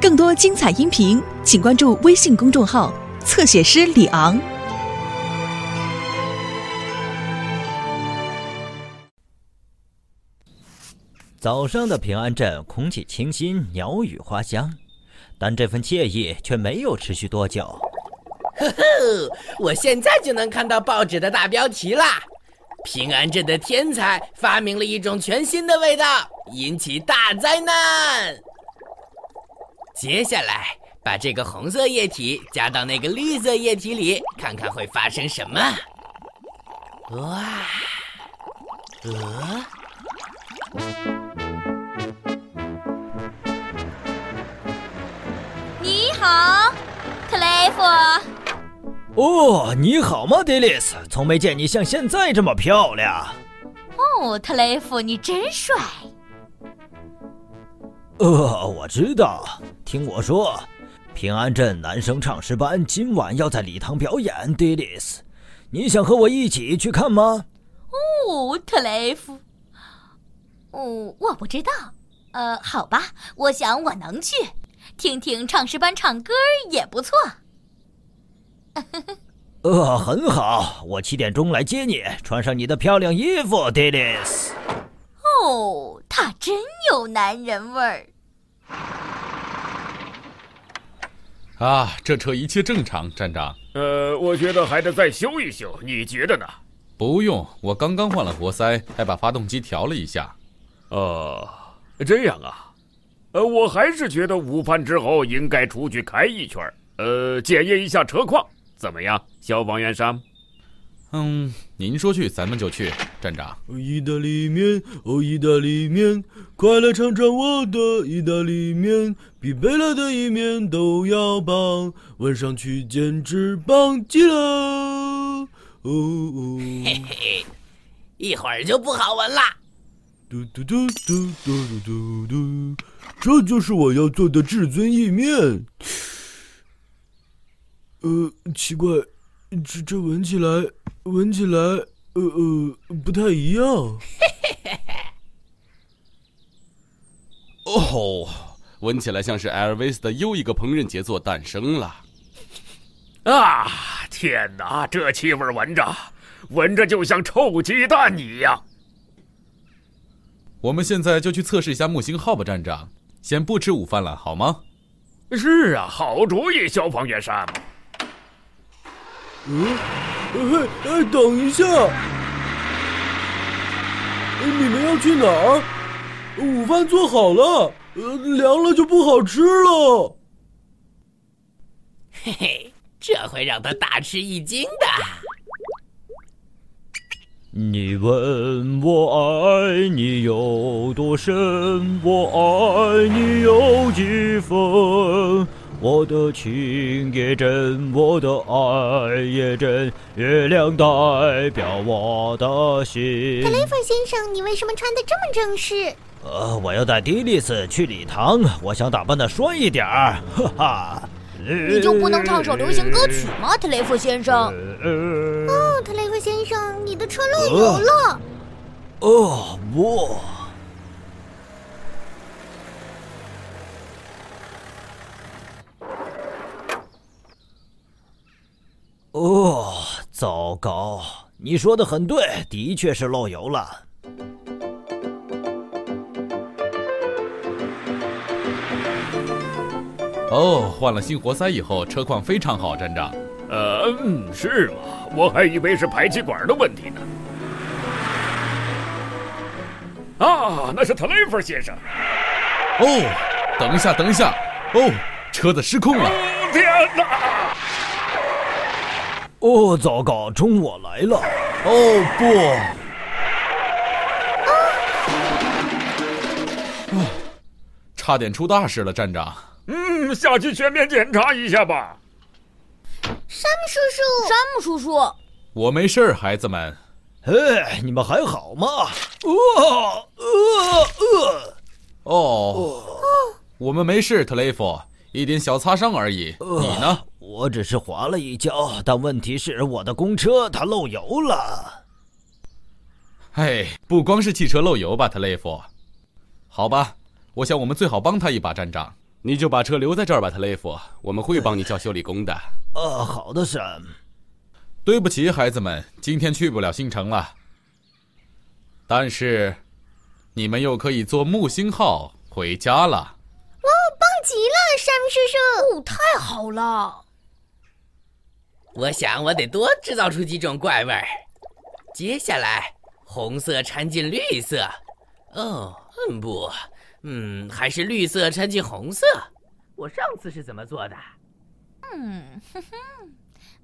更多精彩音频，请关注微信公众号“侧写师李昂”。早上的平安镇空气清新，鸟语花香，但这份惬意却没有持续多久。呵呵，我现在就能看到报纸的大标题啦！平安镇的天才发明了一种全新的味道，引起大灾难。接下来，把这个红色液体加到那个绿色液体里，看看会发生什么。哇，呃。你好，克雷弗。哦，你好吗，迪丽斯？从没见你像现在这么漂亮。哦，特雷弗，你真帅。呃，我知道。听我说，平安镇男生唱诗班今晚要在礼堂表演，迪丽斯，你想和我一起去看吗？哦，特雷弗。哦，我不知道。呃，好吧，我想我能去。听听唱诗班唱歌也不错。呃，很好，我七点钟来接你，穿上你的漂亮衣服，迪丽斯。哦，他真有男人味儿。啊，这车一切正常，站长。呃，我觉得还得再修一修，你觉得呢？不用，我刚刚换了活塞，还把发动机调了一下。哦，这样啊。呃，我还是觉得午饭之后应该出去开一圈呃，检验一下车况，怎么样，消防员山？嗯，您说去，咱们就去，站长。意大利面，哦，意大利面，快来尝尝我的意大利面，比贝拉的意面都要棒，闻上去简直棒极了。哦哦，嘿嘿，一会儿就不好闻啦。嘟嘟嘟嘟嘟嘟嘟。这就是我要做的至尊意面。呃，奇怪，这这闻起来，闻起来，呃呃，不太一样。哦，闻起来像是艾尔维斯的又一个烹饪杰作诞生了。啊，天哪，这气味闻着，闻着就像臭鸡蛋一样。我们现在就去测试一下木星号吧，站长。先不吃午饭了，好吗？是啊，好主意，消防员山姆。嗯，嘿，哎，等一下，你们要去哪儿？午饭做好了，呃，凉了就不好吃了。嘿嘿，这会让他大吃一惊的。你问我爱你有多深，我爱你有几分？我的情也真，我的爱也真，月亮代表我的心。特雷弗先生，你为什么穿的这么正式？呃，我要带迪丽斯去礼堂，我想打扮的帅一点儿，哈哈。你就不能唱首流行歌曲吗，特雷弗先生？哦，特雷弗先生，你的车漏油了。哦不！哦，糟糕！你说的很对，的确是漏油了。哦，换了新活塞以后，车况非常好，站长。呃，嗯，是吗？我还以为是排气管的问题呢。啊，那是特雷弗先生。哦，等一下，等一下。哦，车子失控了。天哪！哦，糟糕，冲我来了。哦不！啊，差点出大事了，站长。嗯，下去全面检查一下吧。山姆叔叔，山姆叔叔，我没事儿，孩子们。哎，你们还好吗？呃呃呃，哦，我们没事，特雷弗，一点小擦伤而已。你呢？我只是滑了一跤，但问题是我的公车它漏油了。哎，不光是汽车漏油吧，特雷弗？好吧。我想我们最好帮他一把，站长。你就把车留在这儿吧，特雷弗，我们会帮你叫修理工的。呃，好的，Sam。对不起，孩子们，今天去不了新城了。但是，你们又可以坐木星号回家了。哇，棒极了，山姆叔叔！哦，太好了！我想我得多制造出几种怪味儿。接下来，红色掺进绿色。哦，嗯不。嗯，还是绿色掺进红色。我上次是怎么做的？嗯哼哼，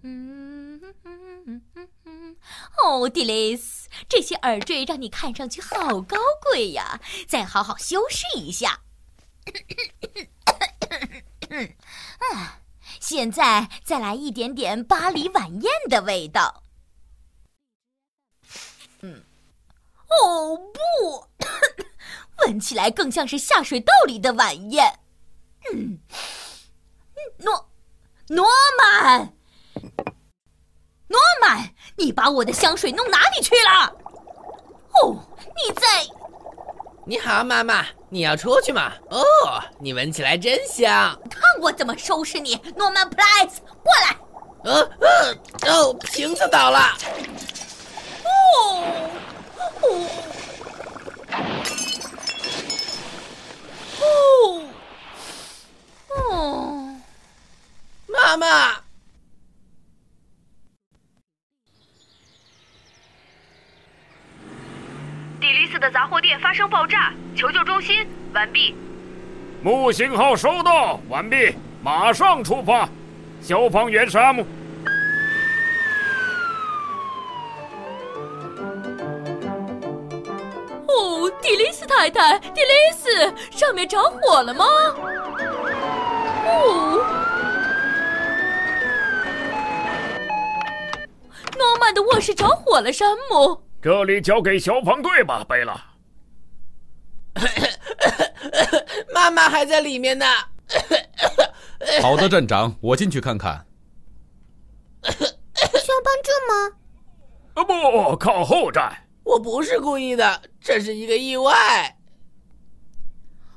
嗯哼哼哼哼。哦，迪蕾斯，这些耳坠让你看上去好高贵呀！再好好修饰一下。嗯，现在再来一点点巴黎晚宴的味道。嗯，哦不。闻起来更像是下水道里的晚宴。嗯，诺，诺曼，诺曼，你把我的香水弄哪里去了？哦，你在？你好，妈妈，你要出去吗？哦，你闻起来真香。看我怎么收拾你，诺曼·普莱斯，过来。呃呃，哦，瓶子倒了。哦，哦。妈妈，蒂利斯的杂货店发生爆炸，求救中心完毕。木星号收到，完毕，马上出发。消防员山姆。哦，蒂丽斯太太，蒂丽斯，上面着火了吗？哦。诺曼的卧室着火了，山姆。这里交给消防队吧，贝拉。妈妈还在里面呢。好的，站长，我进去看看。需要帮助吗？啊不，靠后站。我不是故意的，这是一个意外。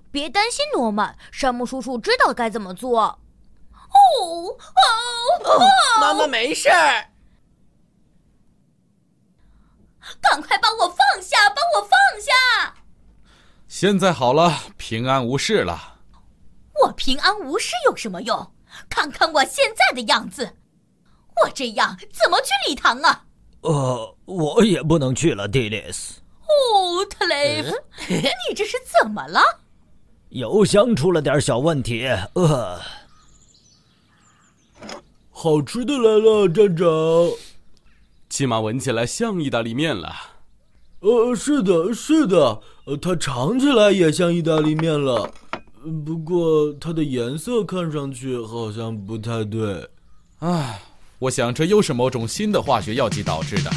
别担心，诺曼，山姆叔叔知道该怎么做。哦哦，妈妈没事儿。赶快帮我放下！帮我放下！现在好了，平安无事了。我平安无事有什么用？看看我现在的样子，我这样怎么去礼堂啊？呃，我也不能去了，蒂丽斯。哦，特雷弗，你这是怎么了？邮箱出了点小问题。呃，好吃的来了，站长。起码闻起来像意大利面了。呃，是的，是的，呃，它尝起来也像意大利面了。不过它的颜色看上去好像不太对。唉，我想这又是某种新的化学药剂导致的。